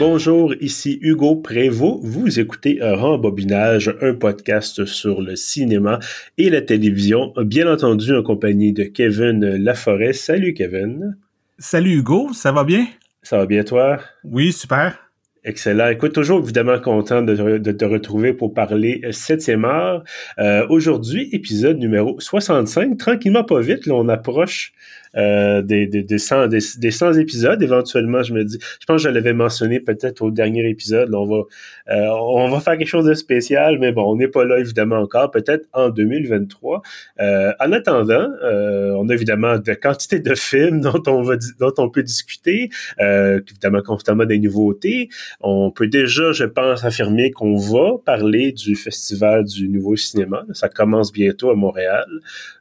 Bonjour, ici Hugo Prévost. Vous écoutez Rembobinage, un podcast sur le cinéma et la télévision, bien entendu en compagnie de Kevin Laforêt. Salut Kevin. Salut Hugo, ça va bien? Ça va bien toi? Oui, super. Excellent. Écoute, toujours évidemment content de, te retrouver pour parler 7e art. Euh, aujourd'hui, épisode numéro 65. Tranquillement, pas vite, là, on approche euh, des, des, des, 100, des, 100 épisodes. Éventuellement, je me dis, je pense que je l'avais mentionné peut-être au dernier épisode. on, va, euh, on va faire quelque chose de spécial, mais bon, on n'est pas là évidemment encore, peut-être en 2023. Euh, en attendant, euh, on a évidemment de quantité de films dont on, va, dont on peut discuter, euh, évidemment constamment des nouveautés. On peut déjà, je pense, affirmer qu'on va parler du Festival du Nouveau Cinéma. Ça commence bientôt à Montréal.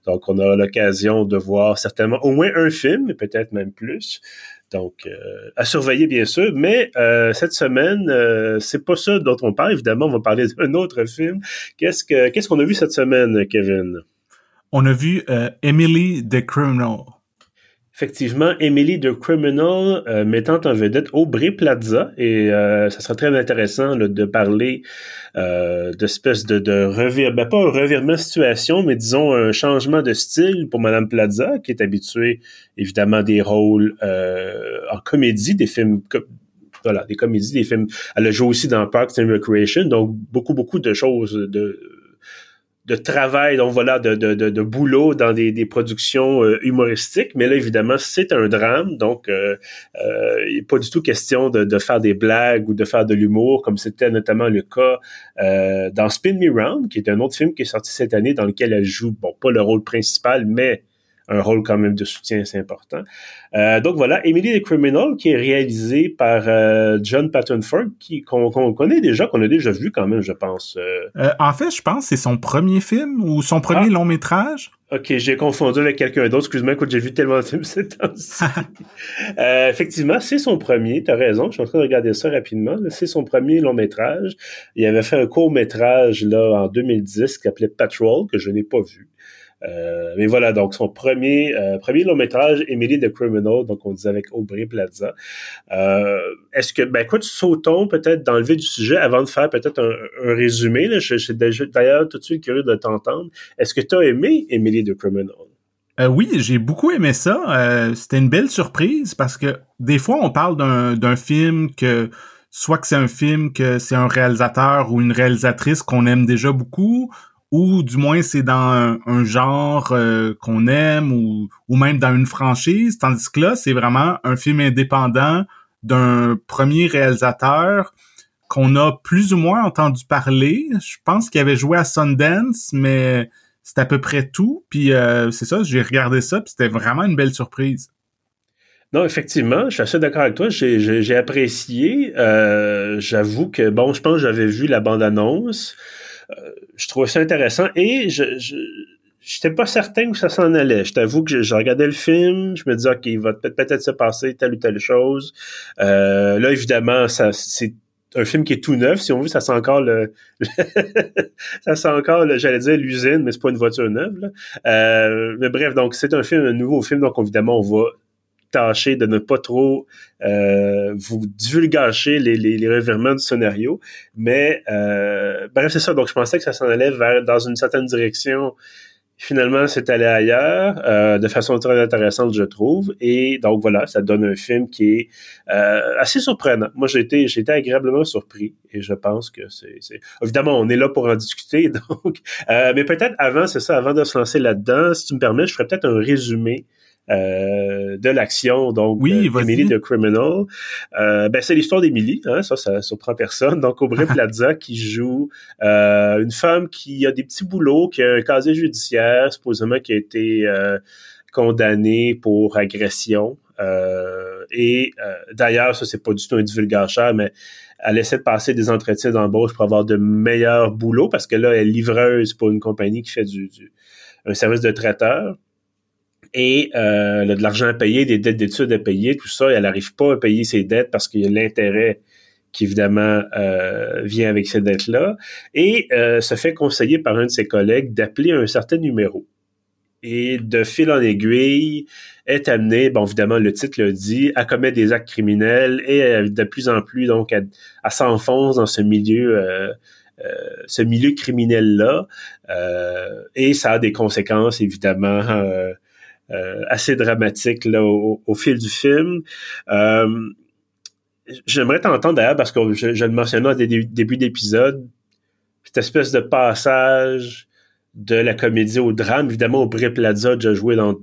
Donc, on aura l'occasion de voir certainement au moins un film, peut-être même plus. Donc, euh, à surveiller bien sûr. Mais euh, cette semaine, euh, c'est pas ça dont on parle. Évidemment, on va parler d'un autre film. Qu'est-ce que qu'est-ce qu'on a vu cette semaine, Kevin? On a vu Emily the Criminal. Effectivement, Emily the Criminal euh, mettant en vedette Aubrey Plaza et euh, ça sera très intéressant de parler euh, d'espèce de, de revirement, ben, pas un revirement de situation, mais disons un changement de style pour Madame Plaza qui est habituée évidemment des rôles euh, en comédie, des films voilà, des comédies, des films. Elle a joué aussi dans Parks and Recreation, donc beaucoup beaucoup de choses de de travail, donc voilà, de, de, de, boulot dans des, des productions euh, humoristiques. Mais là, évidemment, c'est un drame, donc euh, euh, il n'est pas du tout question de, de, faire des blagues ou de faire de l'humour, comme c'était notamment le cas dans Spin Me Round, qui est un autre film qui est sorti cette année, dans lequel elle joue, bon, pas le rôle principal, mais un rôle quand même de soutien assez important. Euh, donc voilà, Emily the Criminal, qui est réalisé par euh, John Patton Ford, qui qu'on connaît déjà, qu'on a déjà vu quand même, je pense. Euh. en fait, je pense que c'est son premier film ou son premier ah. long métrage. Ok, j'ai confondu avec quelqu'un d'autre. Excuse-moi, écoute, j'ai vu tellement de films ces temps-ci. effectivement, c'est son premier. T'as raison. Je suis en train de regarder ça rapidement. C'est son premier long métrage. Il avait fait un court métrage là en 2010 qui s'appelait Patrol que je n'ai pas vu. Euh, mais voilà, donc son premier euh, premier long métrage, Emily the Criminal, donc on disait avec Aubrey Plaza. Euh, est-ce que, ben écoute, sautons peut-être dans le vif du sujet avant de faire peut-être un, résumé. Là. Je, suis d'ailleurs tout de suite curieux de t'entendre. Est-ce que tu as aimé Emily the Criminal? oui, j'ai beaucoup aimé ça. C'était une belle surprise parce que des fois, on parle d'un film que soit que c'est un film que c'est un réalisateur ou une réalisatrice qu'on aime déjà beaucoup, ou du moins c'est dans un, genre euh, qu'on aime ou, ou même dans une franchise, tandis que là, c'est vraiment un film indépendant d'un premier réalisateur qu'on a plus ou moins entendu parler. Je pense qu'il avait joué à Sundance, mais c'est à peu près tout. Puis euh, c'est ça, j'ai regardé ça, puis c'était vraiment une belle surprise. Non, effectivement, je suis assez d'accord avec toi. J'ai apprécié. Euh, J'avoue que, bon, je pense que j'avais vu la bande-annonce. Je trouvais ça intéressant et je, je j'étais pas certain où ça s'en allait. Je t'avoue que je, regardais le film, je me disais ok, il va peut-être se passer telle ou telle chose. Euh, là, évidemment, ça c'est un film qui est tout neuf. Si on veut, ça sent encore le, ça sent encore, j'allais dire l'usine, mais c'est pas une voiture neuve. Là. Euh, mais bref, donc c'est un film, un nouveau film, donc évidemment, on va tâcher de ne pas trop euh, vous divulgacher les, les, les, revirements du scénario. Mais euh, bref, c'est ça. Donc, je pensais que ça s'en allait vers dans une certaine direction. Finalement, c'est allé ailleurs, euh, de façon très intéressante, je trouve. Et donc voilà, ça donne un film qui est euh, assez surprenant. Moi, j'ai été, j'ai été agréablement surpris, et je pense que c'est, évidemment, on est là pour en discuter. Donc, euh, mais peut-être avant, c'est ça, avant de se lancer là-dedans, si tu me permets, je ferais peut-être un résumé euh, de l'action, donc oui, euh, Emily the Criminal. Euh, ben, c'est l'histoire d'Emily, hein, ça, ça surprend personne. Donc, Aubrey Plaza qui joue euh, une femme qui a des petits boulots, qui a un casier judiciaire, supposément qui a été condamnée pour agression. et d'ailleurs, ça, c'est pas du tout un divulgateur, mais elle essaie de passer des entretiens d'embauche pour avoir de meilleurs boulots parce que là, elle est livreuse pour une compagnie qui fait du, du un service de traiteur et euh, elle a de l'argent à payer, des dettes d'études à payer, tout ça, et elle n'arrive pas à payer ses dettes parce qu'il y a l'intérêt qui évidemment euh, vient avec ces dettes-là, et euh, se fait conseiller par un de ses collègues d'appeler un certain numéro. et de fil en aiguille est amené, bon évidemment le titre le dit, à commettre des actes criminels et de plus en plus donc à, à s'enfoncer dans ce milieu euh, euh, ce milieu criminel là euh, et ça a des conséquences évidemment assez dramatiques là au, fil du film. J'aimerais t'entendre d'ailleurs parce que je, je le mentionnais au début d'épisode cette espèce de passage de la comédie au drame. Évidemment, Aubrey Plaza a déjà joué dans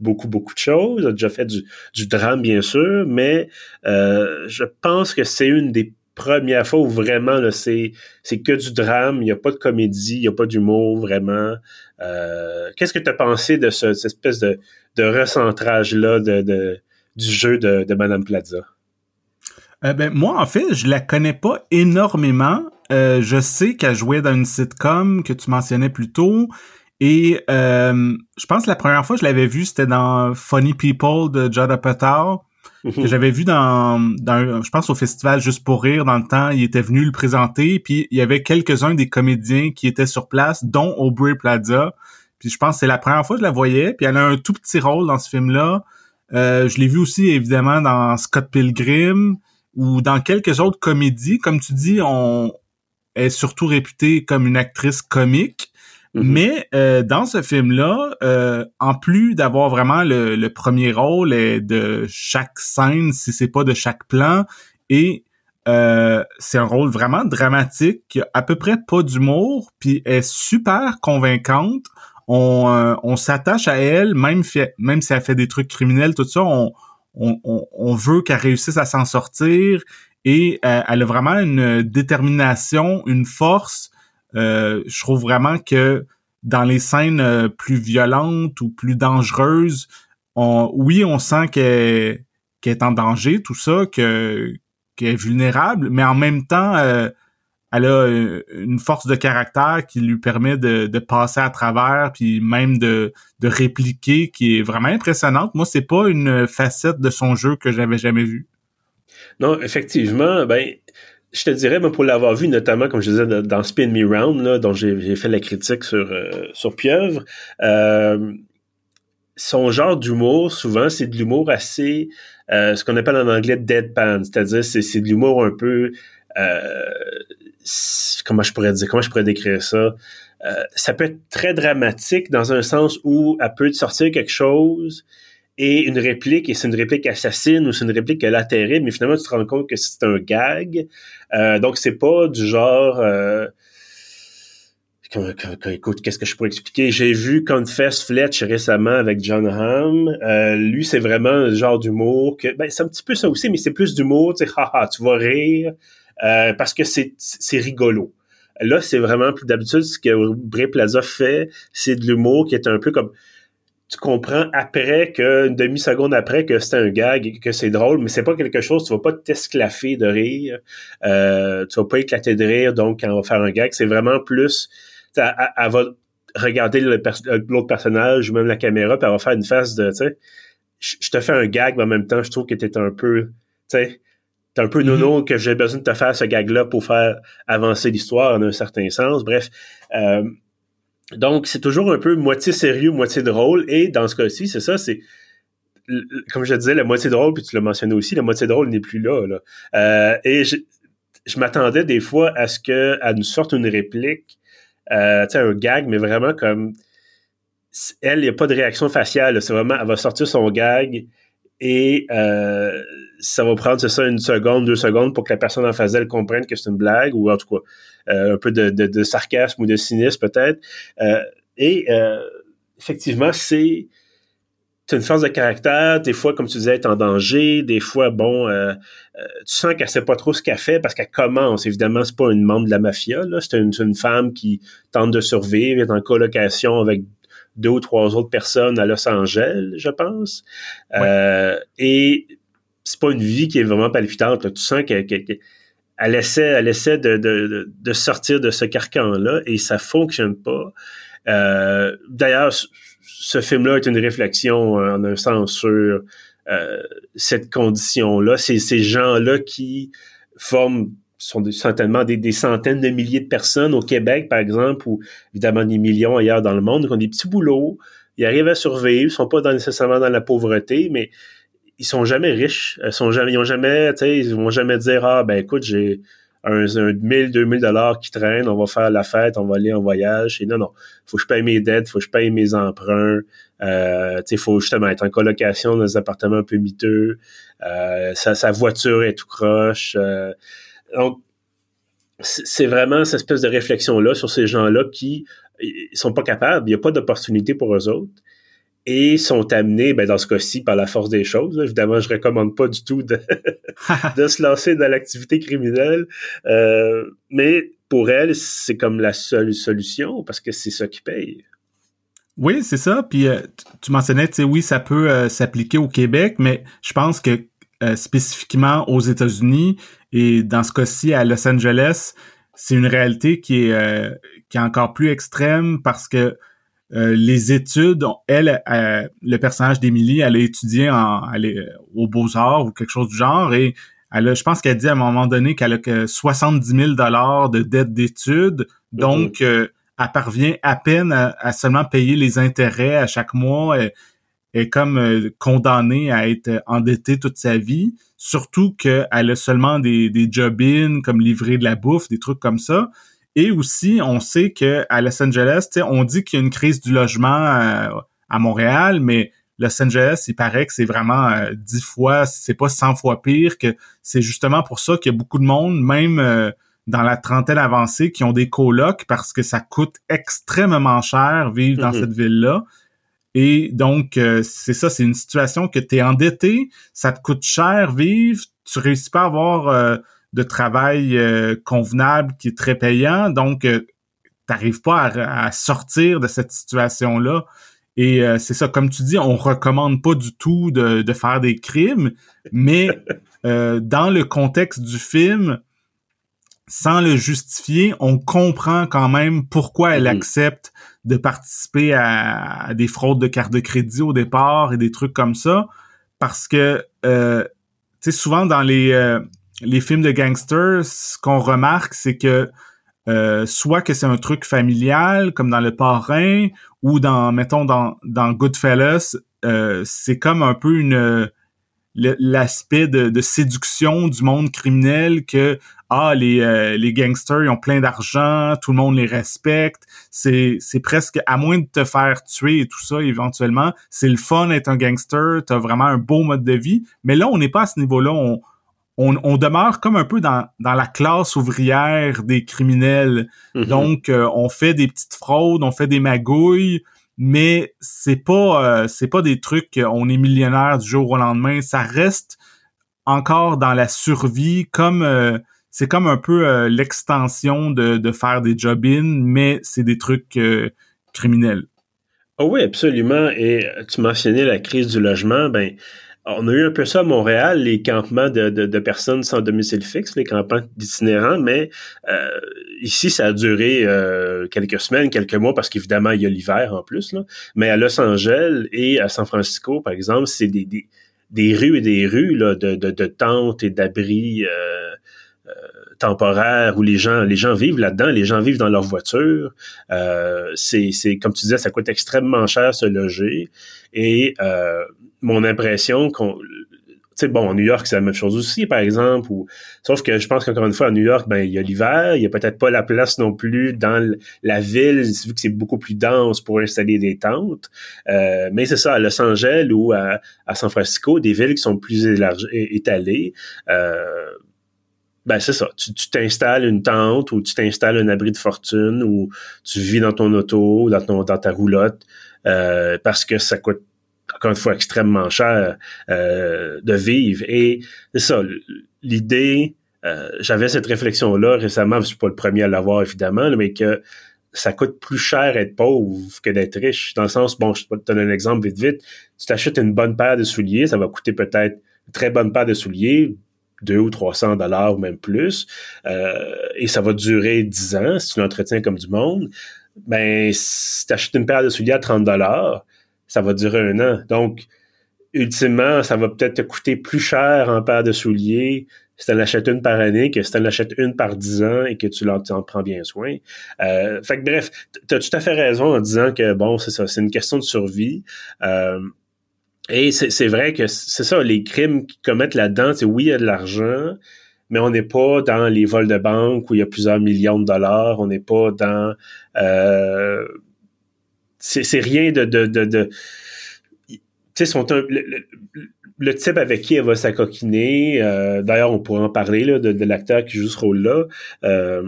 beaucoup, beaucoup de choses, a déjà fait du, drame, bien sûr, mais euh, je pense que c'est une des premières fois où vraiment c'est que du drame, il n'y a pas de comédie, il n'y a pas d'humour vraiment. Euh, qu'est-ce que tu as pensé de ce, cette espèce de, recentrage-là de, du jeu de, Madame Plaza? Euh, ben, moi, en fait, je la connais pas énormément. Euh, je sais qu'elle jouait dans une sitcom que tu mentionnais plus tôt. Et je pense que la première fois que je l'avais vue, c'était dans Funny People de Judd Apatow. j'avais vu dans, dans, je pense au festival Juste pour rire dans le temps. Il était venu le présenter, puis il y avait quelques-uns des comédiens qui étaient sur place, dont Aubrey Plaza. Puis je pense que c'est la première fois que je la voyais. Puis elle a un tout petit rôle dans ce film-là. Euh, je l'ai vu aussi évidemment dans Scott Pilgrim ou dans quelques autres comédies. Comme tu dis, on, est surtout réputée comme une actrice comique. Mm-hmm. Mais euh, dans ce film-là, euh, en plus d'avoir vraiment le, premier rôle de chaque scène, si c'est pas de chaque plan, et euh, c'est un rôle vraiment dramatique, qui a à peu près pas d'humour, puis est super convaincante. On, on s'attache à elle, même, même si elle fait des trucs criminels, tout ça, on, on, on veut qu'elle réussisse à s'en sortir et euh, elle a vraiment une détermination, une force. Euh, je trouve vraiment que dans les scènes euh, plus violentes ou plus dangereuses, oui, on sent qu'elle est en danger, tout ça, qu'elle est vulnérable, mais en même temps, elle a une force de caractère qui lui permet de, de passer à travers, puis même de, de répliquer, qui est vraiment impressionnante. Moi, c'est pas une facette de son jeu que j'avais jamais vue. Non, effectivement, ben, je te dirais, pour l'avoir vu, notamment, comme je disais, dans Spin Me Round, dont j'ai fait la critique sur, euh, sur Pieuvre, euh, son genre d'humour, souvent, c'est de l'humour assez, euh, ce qu'on appelle en anglais deadpan, c'est-à-dire c'est de l'humour un peu, comment je pourrais dire, comment je pourrais décrire ça? ça peut être très dramatique dans un sens où elle peut te sortir quelque chose et une réplique, et c'est une réplique assassine ou c'est une réplique qui mais finalement, tu te rends compte que c'est un gag. Euh, donc, c'est pas du genre... Euh, écoute, qu'est-ce que je pourrais expliquer? J'ai vu Confess Fletch récemment avec John Hamm. Euh, lui, c'est vraiment un genre d'humour que... Ben, c'est un petit peu ça aussi, mais c'est plus d'humour, tu sais, haha, tu vas rire, euh, parce que c'est rigolo. Là, c'est vraiment plus d'habitude ce que Bray Plaza fait, c'est de l'humour qui est un peu comme tu comprends après que une demi-seconde après que c'est un gag et que c'est drôle, mais c'est pas quelque chose, tu vas pas t'esclaffer de rire, euh, tu vas pas éclater de rire, donc quand on va faire un gag, c'est vraiment plus elle, va regarder l'autre personnage ou même la caméra, puis elle va faire une face de tu sais, je te fais un gag, mais en même temps, je trouve que t'es un peu, tu sais, t'es un peu nono que j'ai besoin de te faire ce gag-là pour faire avancer l'histoire en un certain sens. Bref, euh, donc, c'est toujours un peu moitié sérieux, moitié drôle. Et dans ce cas-ci, c'est ça, c'est comme je disais, la moitié drôle, puis tu l'as mentionné aussi, la moitié drôle n'est plus là. là. Euh, et je, m'attendais des fois à ce qu'elle nous sorte une réplique, euh, tu sais, un gag, mais vraiment comme elle, il n'y a pas de réaction faciale. C'est vraiment, elle va sortir son gag et euh, ça va prendre, c'est ça, une seconde, deux secondes pour que la personne en face d'elle comprenne que c'est une blague ou en tout cas euh, un peu de, sarcasme ou de cynisme peut-être. Euh, et euh, effectivement, c'est une force de caractère. Des fois, comme tu disais, elle est en danger. Des fois, bon, tu sens qu'elle sait pas trop ce qu'elle fait parce qu'elle commence. Évidemment, c'est pas une membre de la mafia. Là, c'est une, femme qui tente de survivre, est en colocation avec deux ou trois autres personnes à Los Angeles, je pense. et c'est pas une vie qui est vraiment palpitante. Tu sens qu'elle elle essaie, elle essaie de, de, de, sortir de ce carcan-là et ça fonctionne pas. Euh, D'ailleurs, ce film-là est une réflexion euh, en un sens sur euh, cette condition-là. Ces gens-là qui forment sont certainement des, des, centaines de milliers de personnes au Québec, par exemple, ou évidemment des millions ailleurs dans le monde, qui ont des petits boulots, ils arrivent à survivre, ils sont pas nécessairement dans la pauvreté, mais ils sont jamais riches. Ils sont jamais, ils ont jamais, ils vont jamais dire ah ben écoute j'ai un, un 1000, 2000 dollars qui traînent, on va faire la fête, on va aller en voyage. Et non, non, faut que je paye mes dettes, faut que je paye mes emprunts. Euh, il faut justement être en colocation dans des appartements un peu miteux. Euh, sa, voiture est tout croche. Euh, donc, c'est vraiment cette espèce de réflexion-là sur ces gens-là qui ils sont pas capables, il n'y a pas d'opportunité pour eux autres et sont amenés, ben, dans ce cas-ci, par la force des choses. Évidemment, je recommande pas du tout de, se lancer dans l'activité criminelle, euh, mais pour elle, c'est comme la seule solution parce que c'est ça qui paye. Oui, c'est ça. Puis euh, tu mentionnais, tu sais, oui, ça peut euh, s'appliquer au Québec, mais je pense que spécifiquement aux États-Unis et dans ce cas-ci à Los Angeles, c'est une réalité qui est, qui est encore plus extrême parce que euh, les études, elle, euh, le personnage d'Émilie, elle a étudié en, elle est, aux Beaux-Arts ou quelque chose du genre et elle a, je pense qu'elle dit à un moment donné qu'elle a que 70 000 dollars de dette d'études, donc mhm. euh, elle parvient à peine à, seulement payer les intérêts à chaque mois. Elle, est comme condamnée à être endettée toute sa vie, surtout qu'elle a seulement des, des job-ins comme livrer de la bouffe, des trucs comme ça. Et aussi, on sait que à Los Angeles, on dit qu'il y a une crise du logement euh, à, Montréal, mais Los Angeles, il paraît que c'est vraiment euh, dix fois, c'est pas cent fois pire, que c'est justement pour ça qu'il y a beaucoup de monde, même euh, dans la trentaine avancée, qui ont des colocs parce que ça coûte extrêmement cher vivre dans mm-hmm. cette ville-là. Et donc, c'est ça, c'est une situation que tu es endetté, ça te coûte cher vivre, tu réussis pas à avoir de travail euh, convenable qui est très payant. Donc, euh, t'arrives pas à, sortir de cette situation-là. Et euh, c'est ça, comme tu dis, on recommande pas du tout de, faire des crimes, mais dans le contexte du film, sans le justifier, on comprend quand même pourquoi elle mm-hmm. accepte de participer à, des fraudes de carte de crédit au départ et des trucs comme ça, parce que, tu sais, souvent dans les les films de gangsters, ce qu'on remarque, c'est que euh, soit que c'est un truc familial, comme dans Le Parrain, ou dans, mettons, dans, dans Goodfellas, euh, c'est comme un peu une l'aspect de, séduction du monde criminel que ah les, euh, les gangsters ils ont plein d'argent, tout le monde les respecte, c'est c'est presque à moins de te faire tuer et tout ça éventuellement, c'est le fun d'être un gangster, t'as vraiment un beau mode de vie, mais là on n'est pas à ce niveau-là, on on, demeure comme un peu dans, dans la classe ouvrière des criminels. Mm-hmm. Donc, euh, on fait des petites fraudes, on fait des magouilles, mais c'est pas euh, c'est pas des trucs on est millionnaire du jour au lendemain. Ça reste encore dans la survie, comme euh, c'est comme un peu l'extension de, de faire des job mais c'est des trucs criminels. Oh oui, absolument. Et tu mentionnais la crise du logement, ben on a eu un peu ça à Montréal, les campements de, de, personnes sans domicile fixe, les campements d'itinérants, mais euh, ici, ça a duré euh, quelques semaines, quelques mois, parce qu'évidemment, il y a l'hiver en plus. Mais à Los Angeles et à San Francisco, par exemple, c'est des, des, des, rues et des rues là, de, de, de tentes et d'abris euh, euh temporaires où les gens les gens vivent là-dedans, les gens vivent dans leur voiture. Euh, c'est, comme tu disais, ça coûte extrêmement cher se loger. Et euh, mon impression qu'on tu sais, bon, New York, c'est la même chose aussi, par exemple. Ou, sauf que je pense qu'encore une fois, à New York, ben, il y a l'hiver, il y a peut-être pas la place non plus dans la ville, vu que c'est beaucoup plus dense pour installer des tentes. Euh, mais c'est ça, à Los Angeles ou à, San Francisco, des villes qui sont plus étalées. Euh, ben c'est ça. Tu t'installes une tente ou tu t'installes un abri de fortune ou tu vis dans ton auto, dans, ton, dans ta roulotte, euh, parce que ça coûte encore une fois extrêmement cher euh, de vivre. Et c'est ça, l'idée, euh, j'avais cette réflexion-là récemment, je suis pas le premier à l'avoir évidemment, mais que ça coûte plus cher être pauvre que d'être riche. Dans le sens, bon, je te donner un exemple vite vite, tu t'achètes une bonne paire de souliers, ça va coûter peut-être une très bonne paire de souliers, deux ou 300 dollars ou même plus, euh, et ça va durer 10 ans si tu l'entretiens comme du monde. Ben, si tu achètes une paire de souliers à 30 dollars, ça va durer un an. Donc, ultimement, ça va peut-être te coûter plus cher en paire de souliers si tu en achètes une par année que si tu en achètes une par dix ans et que tu en, prends bien soin. Euh, fait que bref, tu as tout à fait raison en disant que bon, c'est ça, c'est une question de survie. Euh, et c'est vrai que c'est ça, les crimes qu'ils commettent là-dedans, c'est oui, il y a de l'argent, mais on n'est pas dans les vols de banque où il y a plusieurs millions de dollars. On n'est pas dans... Euh, c'est rien de... de, de, de tu sais, sont un, le, type avec qui elle va s'acoquiner, euh, d'ailleurs, on pourrait en parler là, de, de l'acteur qui joue ce rôle-là. Euh,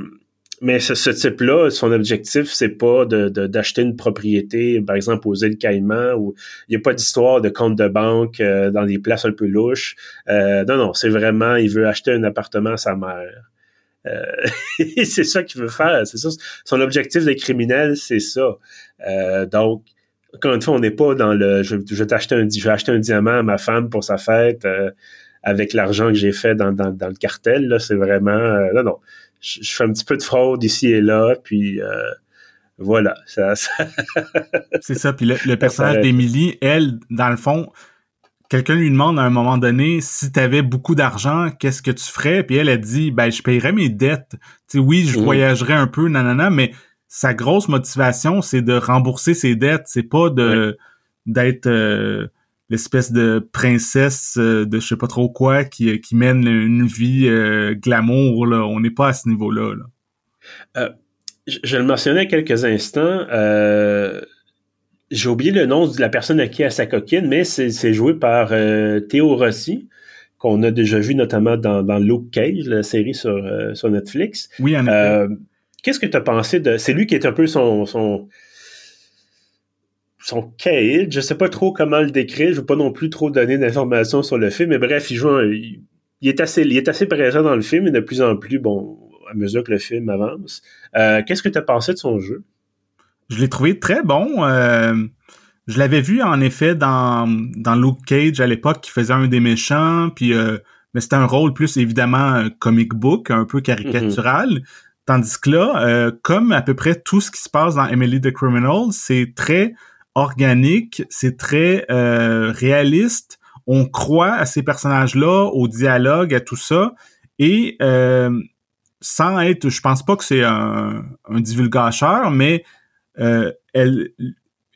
mais ce, type-là, son objectif, c'est pas d'acheter de, une propriété, par exemple aux îles Caïmans, où il n'y a pas d'histoire de compte de banque euh, dans des places un peu louches. Euh, non, non, c'est vraiment, il veut acheter un appartement à sa mère. Euh, c'est ça qu'il veut faire. C'est ça. Son objectif de criminel, c'est ça. donc, encore une fois, on n'est pas dans le je, je vais t'acheter un je vais acheter un diamant à ma femme pour sa fête avec l'argent que j'ai fait dans, dans, dans, le cartel. Là, c'est vraiment. non, non je, fais un petit peu de fraude ici et là, puis euh, voilà. Ça, c'est ça. Puis le, personnage d'Emily, elle, dans le fond, quelqu'un lui demande à un moment donné si tu avais beaucoup d'argent, qu'est-ce que tu ferais? Puis elle a dit, ben, je payerais mes dettes. Tu sais, oui, je mmh. voyagerais un peu, nanana, mais sa grosse motivation, c'est de rembourser ses dettes. C'est pas de d'être euh, l'espèce de princesse euh, de je sais pas trop quoi qui, qui mène une vie euh, glamour. Là. On n'est pas à ce niveau-là. Euh, je, le mentionnais quelques instants. J'ai oublié le nom de la personne à qui a sa coquine, mais c'est joué par Théo Rossi, qu'on a déjà vu notamment dans, dans Luke Cage, la série sur, sur Netflix. Oui, en effet. Qu'est-ce que tu as pensé de... C'est lui qui est un peu son... son son caïd. Je sais pas trop comment le décrire. Je veux pas non plus trop donner d'informations sur le film. Mais bref, il joue il, est assez, il est assez présent dans le film et de plus en plus, bon, à mesure que le film avance. Euh, qu'est-ce que tu as pensé de son jeu? Je l'ai trouvé très bon. Euh, je l'avais vu en effet dans, dans Luke Cage à l'époque qui faisait un des méchants, puis euh, mais c'était un rôle plus évidemment comic book, un peu caricatural. Mm-hmm. Tandis que là, comme à peu près tout ce qui se passe dans Emily the Criminal, c'est très organique, c'est très euh, réaliste. On croit à ces personnages-là, au dialogue, à tout ça, et euh, sans être, je pense pas que c'est un, un divulgacheur, mais euh, elle,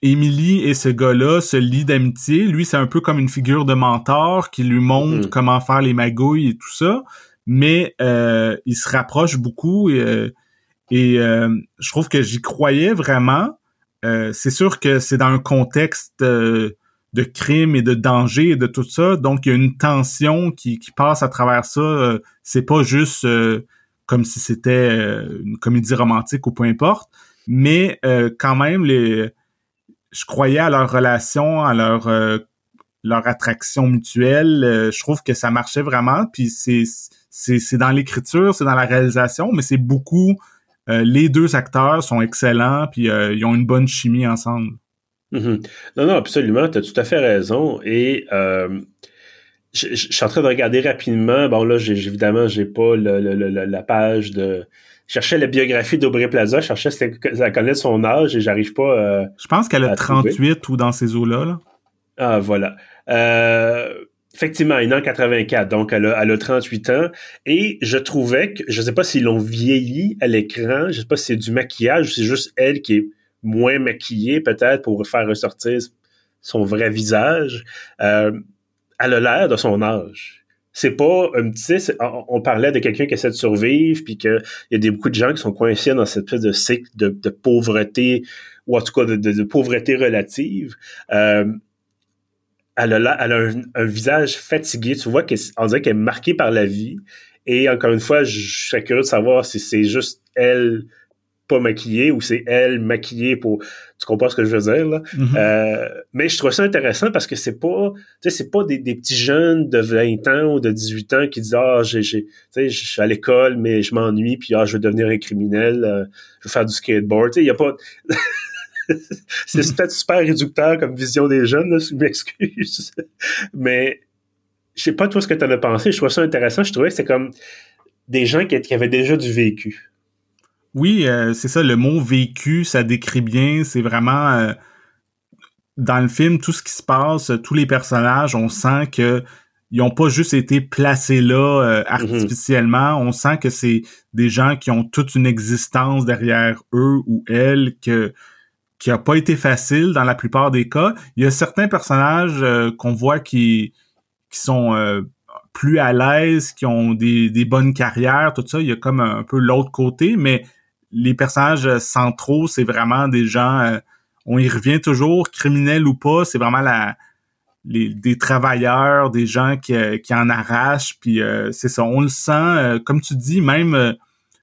Émilie et ce gars-là se lient d'amitié. Lui, c'est un peu comme une figure de mentor qui lui montre mm. comment faire les magouilles et tout ça, mais euh, il se rapproche beaucoup et, et je trouve que j'y croyais vraiment. Euh, c'est sûr que c'est dans un contexte euh, de crime et de danger et de tout ça, donc il y a une tension qui, passe à travers ça. Euh, c'est pas juste comme si c'était une comédie romantique ou peu importe, mais quand même, les, je croyais à leur relation, à leur leur attraction mutuelle. je trouve que ça marchait vraiment. Puis c'est c'est dans l'écriture, c'est dans la réalisation, mais c'est beaucoup euh, les deux acteurs sont excellents, puis euh, ils ont une bonne chimie ensemble. Mm-hmm. Non, non, absolument, tu as tout à fait raison. Et euh, je, suis en train de regarder rapidement. Bon, là, j'ai, évidemment, j'ai pas la page de. Je cherchais la biographie d'Aubrey Plaza, je cherchais si elle connaît son âge et j'arrive pas. je pense qu'elle a 38 ou dans ces eaux-là. Là. Ah, voilà. Euh, Effectivement, elle est en 84, donc elle a, elle a 38 ans. Et je trouvais que, je sais pas s'ils l'ont vieilli à l'écran, je sais pas si c'est du maquillage ou c'est juste elle qui est moins maquillée peut-être pour faire ressortir son vrai visage. Euh, elle a l'air de son âge. C'est pas un petit, on parlait de quelqu'un qui essaie de survivre, puis qu'il y a des, beaucoup de gens qui sont coincés dans cette espèce de cycle de, pauvreté, ou en tout cas de, pauvreté relative. Euh, elle a, un, visage fatigué. Tu vois qu'on dirait qu'elle est marquée par la vie. Et encore une fois, je, suis curieux de savoir si c'est juste elle pas maquillée ou c'est elle maquillée pour tu comprends ce que je veux dire là? Mm-hmm. euh, mais je trouve ça intéressant parce que c'est pas tu sais c'est pas des, petits jeunes de 20 ans ou de 18 ans qui disent ah j'ai tu sais je suis à l'école mais je m'ennuie puis ah je veux devenir un criminel euh, je veux faire du skateboard tu sais il y a pas c'est peut-être super réducteur comme vision des jeunes, là, je m'excuse. Mais je sais pas toi ce que tu en as pensé. Je trouve ça intéressant. Je trouvais que c'est comme des gens qui, avaient déjà du vécu. Oui, euh, c'est ça. Le mot vécu, ça décrit bien. C'est vraiment euh, dans le film tout ce qui se passe, tous les personnages, on sent que ils ont pas juste été placés là euh, artificiellement. On sent que c'est des gens qui ont toute une existence derrière eux ou elles que qui a pas été facile dans la plupart des cas. Il y a certains personnages euh, qu'on voit qui qui sont euh, plus à l'aise, qui ont des, des bonnes carrières, tout ça. Il y a comme un, peu l'autre côté, mais les personnages centraux, c'est vraiment des gens. on y revient toujours, criminels ou pas. C'est vraiment la des travailleurs, des gens qui, euh, qui en arrachent, puis euh, c'est ça, on le sent, euh, comme tu dis, même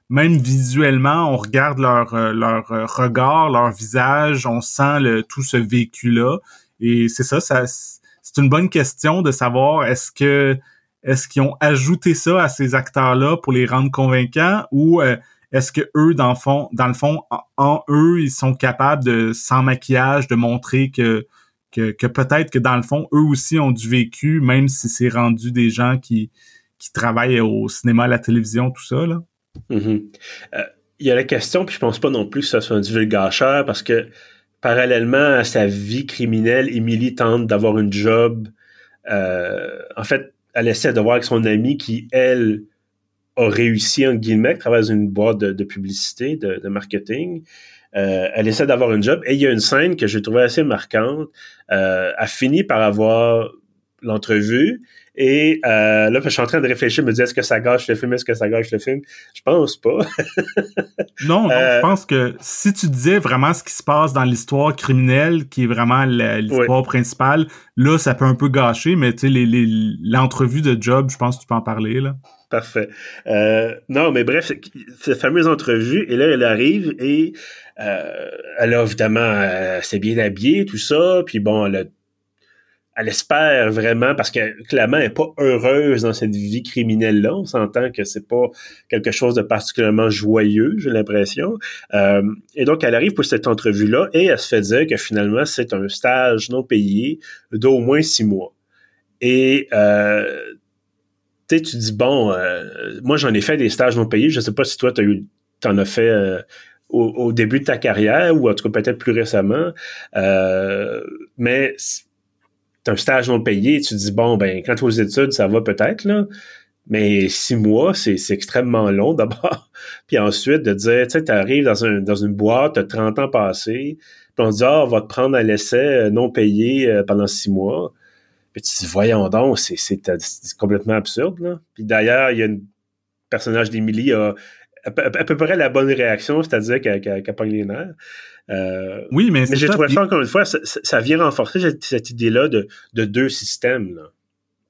même visuellement, on regarde leur leur regard, leur visage, on sent le, tout ce vécu-là, et c'est ça, ça c'est une bonne question de savoir est-ce que est-ce qu'ils ont ajouté ça à ces acteurs-là pour les rendre convaincants ou est-ce que eux, dans le fond, dans le fond, en eux, ils sont capables de, sans maquillage, de montrer que que, peut-être que dans le fond, eux aussi ont du vécu, même si c'est rendu des gens qui, qui travaillent au cinéma, à la télévision, tout ça. Là? Mm-hmm. Euh, il y a la question, puis je pense pas non plus que ce soit un divulgateur, parce que parallèlement à sa vie criminelle, Émilie tente d'avoir une job. Euh, en fait, elle essaie de voir avec son amie qui, elle, a réussi, en guillemets, à travers une boîte de, publicité, de, de marketing. Euh, elle essaie d'avoir une job et il y a une scène que j'ai trouvée assez marquante. Euh, elle finit par avoir l'entrevue et euh, là, je suis en train de réfléchir, me dire est-ce que ça gâche le film, est-ce que ça gâche le film? Je pense pas. non, non je pense que si tu disais vraiment ce qui se passe dans l'histoire criminelle, qui est vraiment l'histoire principale, là, ça peut un peu gâcher, mais tu sais, l'entrevue de job, je pense que tu peux en parler là. Parfait. Euh, non, mais bref, cette fameuse entrevue, et là, elle arrive et euh, elle a évidemment, euh, s'est bien habillée, tout ça, puis bon, elle, elle espère vraiment, parce que clairement, elle n'est pas heureuse dans cette vie criminelle-là. On s'entend que c'est pas quelque chose de particulièrement joyeux, j'ai l'impression. Euh, et donc, elle arrive pour cette entrevue-là et elle se fait dire que finalement, c'est un stage non payé d'au moins six mois. Et euh, tu tu dis, bon, euh, moi, j'en ai fait des stages non payés. Je sais pas si toi, tu en as fait euh, au, début de ta carrière ou en tout cas peut-être plus récemment. Euh, mais un stage non payé, tu dis, bon, ben, quand aux études, ça va peut-être, là. Mais six mois, c'est extrêmement long d'abord. puis ensuite, de dire, tu sais, tu arrives dans, un, dans une boîte, tu as 30 ans passés, puis on te dit, ah, on va te prendre à l'essai non payé pendant six mois. Puis tu dis, voyons donc, c'est complètement absurde. Là. Puis d'ailleurs, il y a un personnage d'Émilie a à peu, près la bonne réaction, c'est-à-dire qu'elle qu pas les nerfs. Euh, oui, mais, mais j'ai trouvé ça, encore une fois, ça, vient renforcer cette, idée-là de, deux systèmes. Là.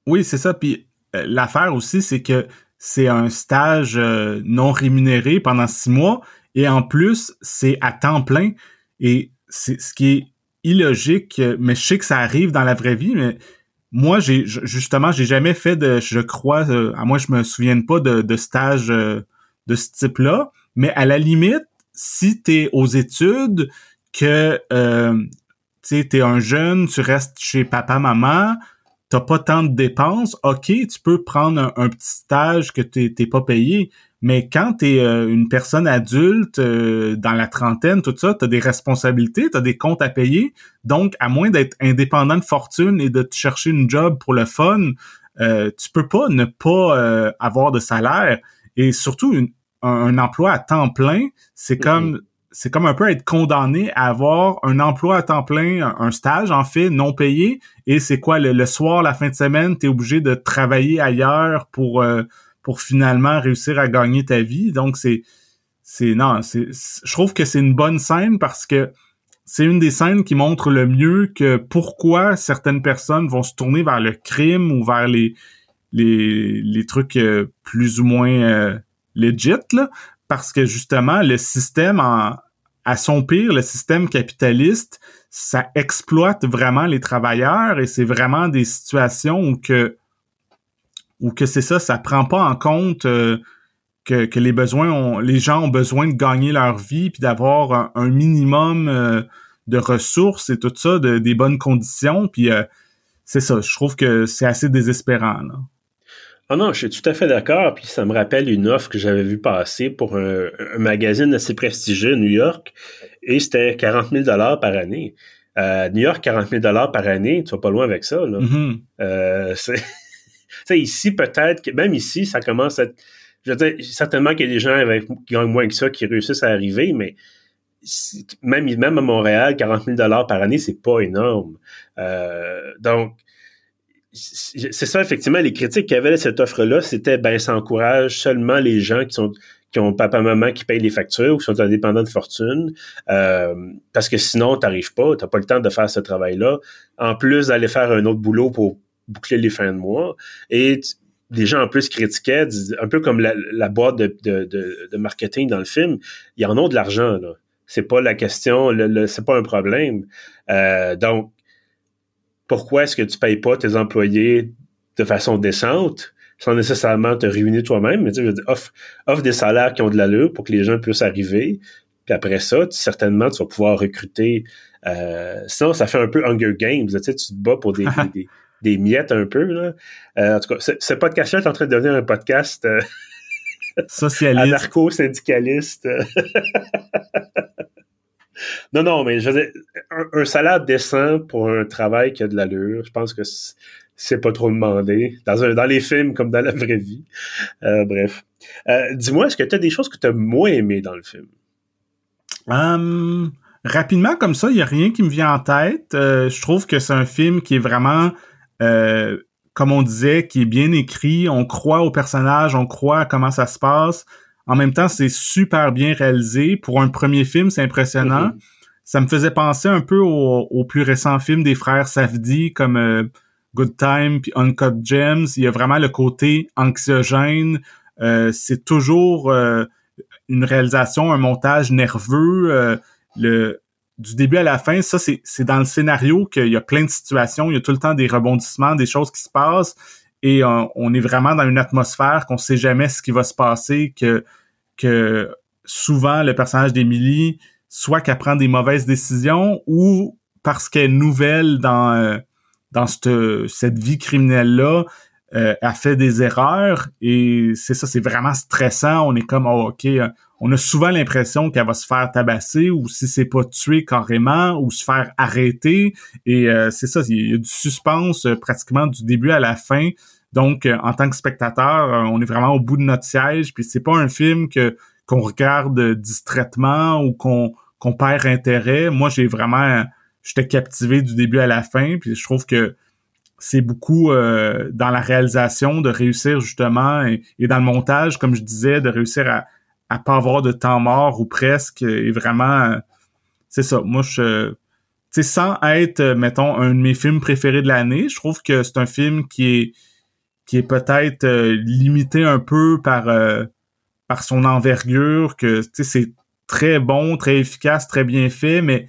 Oui, c'est ça. Puis euh, l'affaire aussi, c'est que c'est un stage euh, non rémunéré pendant six mois et en plus, c'est à temps plein. Et c'est ce qui est illogique, mais je sais que ça arrive dans la vraie vie, mais moi, j'ai justement, j'ai jamais fait de, je crois, euh, à moi je me souviens pas de, de stage euh, de ce type-là. Mais à la limite, si tu es aux études, que euh, tu es un jeune, tu restes chez papa, maman, t'as pas tant de dépenses, ok, tu peux prendre un, petit stage que t'es pas payé. Mais quand tu es euh, une personne adulte euh, dans la trentaine, tout ça, tu as des responsabilités, tu as des comptes à payer. Donc, à moins d'être indépendant de fortune et de te chercher une job pour le fun, euh, tu peux pas ne pas euh, avoir de salaire. Et surtout, un, emploi à temps plein, c'est comme c'est comme un peu être condamné à avoir un emploi à temps plein, un, stage en fait non payé. Et c'est quoi le, soir, la fin de semaine, tu es obligé de travailler ailleurs pour pour finalement réussir à gagner ta vie. Donc c'est c'est non, c'est je trouve que c'est une bonne scène parce que c'est une des scènes qui montre le mieux que pourquoi certaines personnes vont se tourner vers le crime ou vers les les, les trucs euh, plus ou moins euh, legit là, parce que justement le système en, à son pire, le système capitaliste, ça exploite vraiment les travailleurs et c'est vraiment des situations où que ou que c'est ça, ça prend pas en compte euh, que, que, les besoins ont, les gens ont besoin de gagner leur vie puis d'avoir un, minimum euh, de ressources et tout ça, de, des bonnes conditions. Puis euh, c'est ça, je trouve que c'est assez désespérant. Là. Ah non, je suis tout à fait d'accord. Puis ça me rappelle une offre que j'avais vue passer pour un, magazine assez prestigieux à New York. Et c'était 40 000 par année. New York, 40 000 par année, tu vas pas loin avec ça. Là. Mm-hmm. euh, c'est ici, peut-être, que même ici, ça commence à être, je veux dire, certainement qu'il y a des gens avec, qui gagnent moins que ça qui réussissent à arriver, mais même, même à Montréal, 40 000 par année, c'est pas énorme. Euh, donc, c'est ça, effectivement, les critiques qu'il y avait de cette offre-là, c'était, ben, ça encourage seulement les gens qui sont qui ont papa-maman qui payent les factures ou qui sont indépendants de fortune, euh, parce que sinon, tu n'arrives pas, tu n'as pas le temps de faire ce travail-là, en plus d'aller faire un autre boulot pour boucler les fins de mois. Et les gens en plus critiquaient, un peu comme la, boîte de, marketing dans le film, ils en ont de l'argent, là. C'est pas la question, le, c'est pas un problème. Euh, donc, pourquoi est-ce que tu payes pas tes employés de façon décente sans nécessairement te ruiner toi-même? Mais tu sais, offre, offre des salaires qui ont de l'allure pour que les gens puissent arriver. Puis après ça, certainement, tu vas pouvoir recruter. Euh, sinon, ça fait un peu Hunger Games. Tu sais, tu te bats pour des, des, des, miettes un peu. Là. Euh, en tout cas, ce podcast-là est en train de devenir un podcast euh, socialiste, anarcho-syndicaliste. Non, non, mais je veux dire, un, salaire décent pour un travail qui a de l'allure, je pense que c'est pas trop demandé dans, un, dans les films comme dans la vraie vie. Euh, bref. Euh, dis-moi, est-ce que tu as des choses que tu as moins aimées dans le film? Hum, rapidement, comme ça, il n'y a rien qui me vient en tête. Euh, je trouve que c'est un film qui est vraiment, comme on disait, qui est bien écrit. On croit au personnage, on croit à comment ça se passe. En même temps, c'est super bien réalisé. Pour un premier film, c'est impressionnant. Mm-hmm. Ça me faisait penser un peu au, plus récent film des frères Safdie, comme euh, Good Time puis Uncut Gems. Il y a vraiment le côté anxiogène. Euh, c'est toujours euh, une réalisation, un montage nerveux. le du début à la fin, ça c'est dans le scénario qu'il y a plein de situations, il y a tout le temps des rebondissements, des choses qui se passent et on, est vraiment dans une atmosphère qu'on sait jamais ce qui va se passer, que que souvent le personnage d'Emily, soit qu'elle prend des mauvaises décisions ou parce qu'elle est nouvelle dans euh, dans cette, cette vie criminelle là, euh, elle fait des erreurs et c'est ça, c'est vraiment stressant. On est comme oh, ok, euh, on a souvent l'impression qu'elle va se faire tabasser ou si c'est pas tuer carrément ou se faire arrêter et c'est ça, il y a du suspense pratiquement du début à la fin donc, euh, en tant que spectateur, euh, on est vraiment au bout de notre siège. Puis c'est pas un film que qu'on regarde distraitement ou qu'on qu'on perd intérêt. Moi, j'ai vraiment, j'étais captivé du début à la fin. Puis je trouve que c'est beaucoup euh, dans la réalisation de réussir justement et, dans le montage, comme je disais, de réussir à à pas avoir de temps mort ou presque. Et vraiment, c'est ça. Moi, je tu sais, sans être, mettons, un de mes films préférés de l'année, je trouve que c'est un film qui est qui est peut-être euh, limité un peu par euh, par son envergure, que c'est très bon, très efficace, très bien fait, mais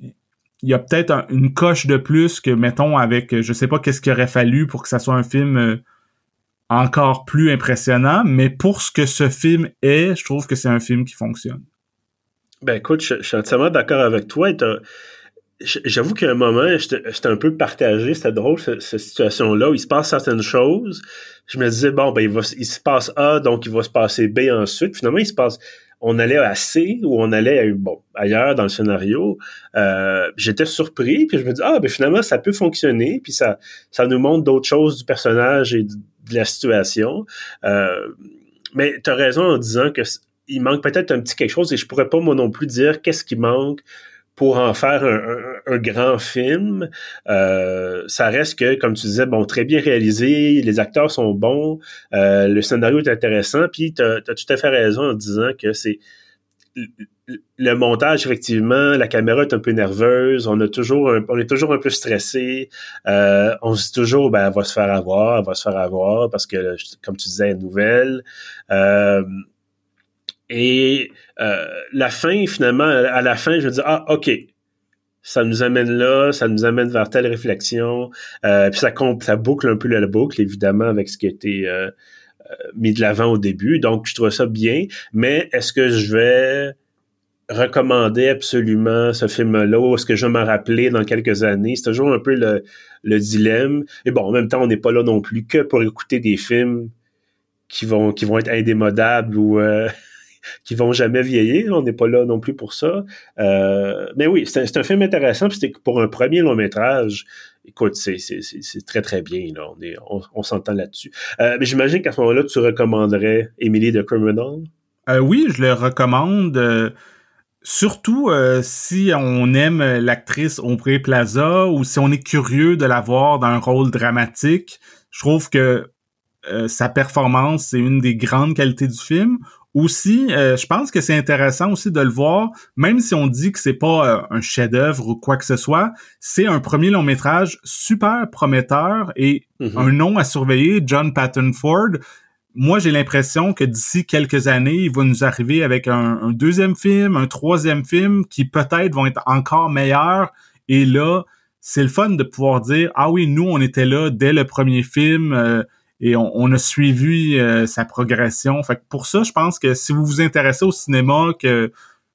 il y a peut-être une coche de plus que, mettons, avec, je sais pas qu'est-ce qu'il aurait fallu pour que ça soit un film euh, encore plus impressionnant, mais pour ce que ce film est, je trouve que c'est un film qui fonctionne. Ben écoute, je, suis entièrement d'accord avec toi. J'avoue qu'à un moment, j'étais un peu partagé. C'était drôle, cette, situation-là, où il se passe certaines choses. Je me disais, bon, ben, il, se passe A, donc il va se passer B ensuite. Finalement, il se passe, on allait à C ou on allait bon, ailleurs dans le scénario. Euh, j'étais surpris, puis je me dis, ah, ben, finalement, ça peut fonctionner, puis ça, ça nous montre d'autres choses du personnage et de, la situation. Euh, mais tu as raison en disant que il manque peut-être un petit quelque chose et je pourrais pas moi non plus dire qu'est-ce qui manque pour en faire un, grand film. Euh, ça reste que, comme tu disais, bon, très bien réalisé, les acteurs sont bons, euh, le scénario est intéressant, puis tu as, tout à fait raison en disant que c'est le montage, effectivement, la caméra est un peu nerveuse, on est toujours un peu stressé, euh, on se dit toujours, ben, elle va se faire avoir, elle va se faire avoir, parce que, comme tu disais, nouvelle. Euh, et euh, la fin, finalement, à la fin, je veux dire, ah, OK, ça nous amène là, ça nous amène vers telle réflexion. Euh, puis ça, ça boucle un peu la boucle, évidemment, avec ce qui a été euh, mis de l'avant au début. Donc, je trouve ça bien. Mais est-ce que je vais recommander absolument ce film-là ou est-ce que je vais m'en rappeler dans quelques années? C'est toujours un peu le, le dilemme. Et bon, en même temps, on n'est pas là non plus que pour écouter des films qui vont, qui vont être indémodables ou qui vont jamais vieillir. On n'est pas là non plus pour ça. Euh, mais oui, c'est un, film intéressant. C'était pour un premier long métrage. écoute, c'est très, très bien. On, s'entend là-dessus. Euh, mais j'imagine qu'à ce moment-là, tu recommanderais Emily the Criminal? Euh, oui, je le recommande. Surtout si on aime l'actrice Aubrey Plaza ou si on est curieux de la voir dans un rôle dramatique. Je trouve que sa performance, c'est une des grandes qualités du film. Aussi, euh, je pense que c'est intéressant aussi de le voir, même si on dit que c'est pas euh, un chef-d'œuvre ou quoi que ce soit, c'est un premier long métrage super prometteur et mm-hmm. un nom à surveiller, John Patton Ford. Moi, j'ai l'impression que d'ici quelques années, il va nous arriver avec un, un deuxième film, un troisième film qui peut-être vont être encore meilleurs. Et là, c'est le fun de pouvoir dire ah oui, nous on était là dès le premier film. Euh, et on, a suivi euh, sa progression. Fait que pour ça, je pense que si vous vous intéressez au cinéma, que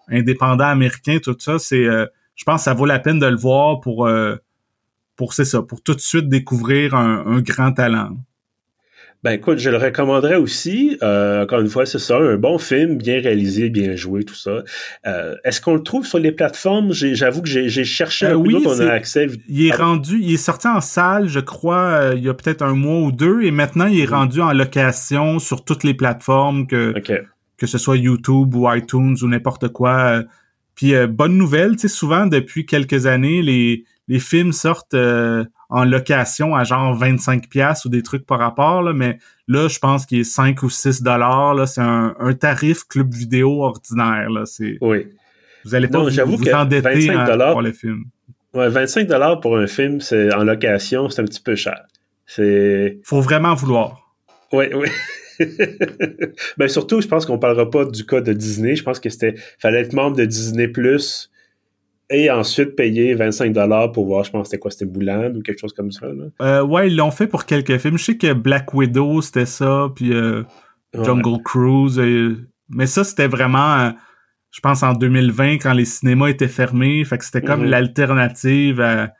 indépendant américain, tout ça, c'est, euh, je pense que ça vaut la peine de le voir pour, euh, pour c'est ça, pour tout de suite découvrir un grand talent. Ben écoute, je le recommanderais aussi. Euh, encore une fois, c'est ça, un bon film, bien réalisé, bien joué, tout ça. Euh, est-ce qu'on le trouve sur les plateformes? J'avoue que j'ai cherché euh, un oui, on a accès. Il est rendu, il est sorti en salle, je crois, il y a peut-être un mois ou deux, et maintenant il est rendu en location sur toutes les plateformes, que, que ce soit YouTube ou iTunes ou n'importe quoi. Puis bonne nouvelle, tu sais, souvent depuis quelques années, les, les films sortent en location à genre 25 pièces ou des trucs par rapport là, mais là je pense qu'il est 5 ou 6 dollars là, c'est un, tarif club vidéo ordinaire là, c'est Oui. Vous allez pas vous, vous endetter pour le film. Ouais, 25 dollars pour un film, c'est en location, c'est un petit peu cher. C'est Faut vraiment vouloir. Oui, oui. ben surtout, je pense qu'on parlera pas du cas de Disney. Je pense que c'était fallait être membre de Disney Plus et ensuite payer 25 dollars pour voir, je pense c'était quoi, c'était Bouland ou quelque chose comme ça. Là. Euh, ouais, ils l'ont fait pour quelques films. Je sais que Black Widow c'était ça, puis euh, Jungle Cruise. Mais ça c'était vraiment, euh, je pense en 2020 quand les cinémas étaient fermés, fait que c'était comme mhm. l'alternative à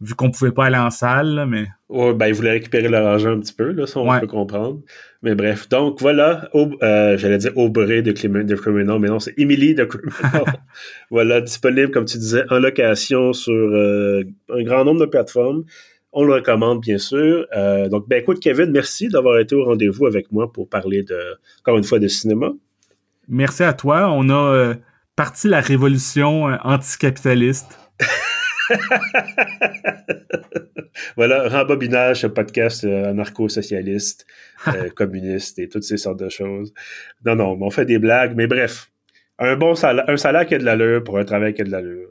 vu qu'on pouvait pas aller en salle, mais. Ouais, ben, ils voulaient récupérer leur argent un petit peu, là, ça, on peut comprendre. Mais bref, donc voilà, euh, j'allais dire Aubrey de, de Criminal, mais non, c'est Emily de Criminal. voilà, disponible, comme tu disais, en location sur euh, un grand nombre de plateformes. On le recommande, bien sûr. Euh, donc, ben écoute, Kevin, merci d'avoir été au rendez-vous avec moi pour parler de, encore une fois, de cinéma. Merci à toi. On a parti la révolution anticapitaliste. voilà, rembobinage, ce podcast euh, anarcho-socialiste, euh, communiste et toutes ces sortes de choses. Non, non, on fait des blagues, mais bref, un bon salaire, un salaire qui a de l'allure pour un travail qui a de l'allure.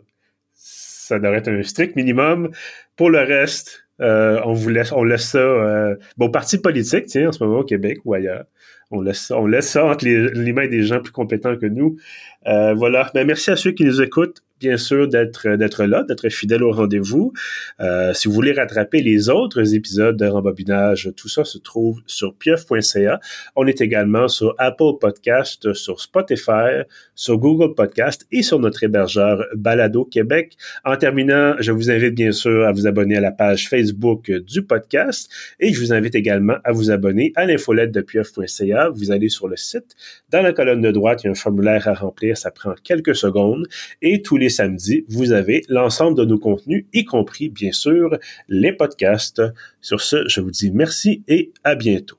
Ça devrait être un strict minimum. Pour le reste, euh, on vous laisse, on laisse ça, bon, parti politique, tiens, en ce moment au Québec ou ailleurs. On laisse, on laisse ça entre les, mains des gens plus compétents que nous. voilà. Ben, merci à ceux qui nous écoutent bien sûr d'être d'être là, d'être fidèle au rendez-vous. Euh, si vous voulez rattraper les autres épisodes de Rembobinage, tout ça se trouve sur pieuf.ca. On est également sur Apple Podcast, sur Spotify, sur Google Podcast et sur notre hébergeur Balado Québec. En terminant, je vous invite bien sûr à vous abonner à la page Facebook du podcast et je vous invite également à vous abonner à l'infolette de pieuf.ca. Vous allez sur le site. Dans la colonne de droite, il y a un formulaire à remplir. Ça prend quelques secondes et tous les samedi, vous avez l'ensemble de nos contenus, y compris, bien sûr, les podcasts. Sur ce, je vous dis merci et à bientôt.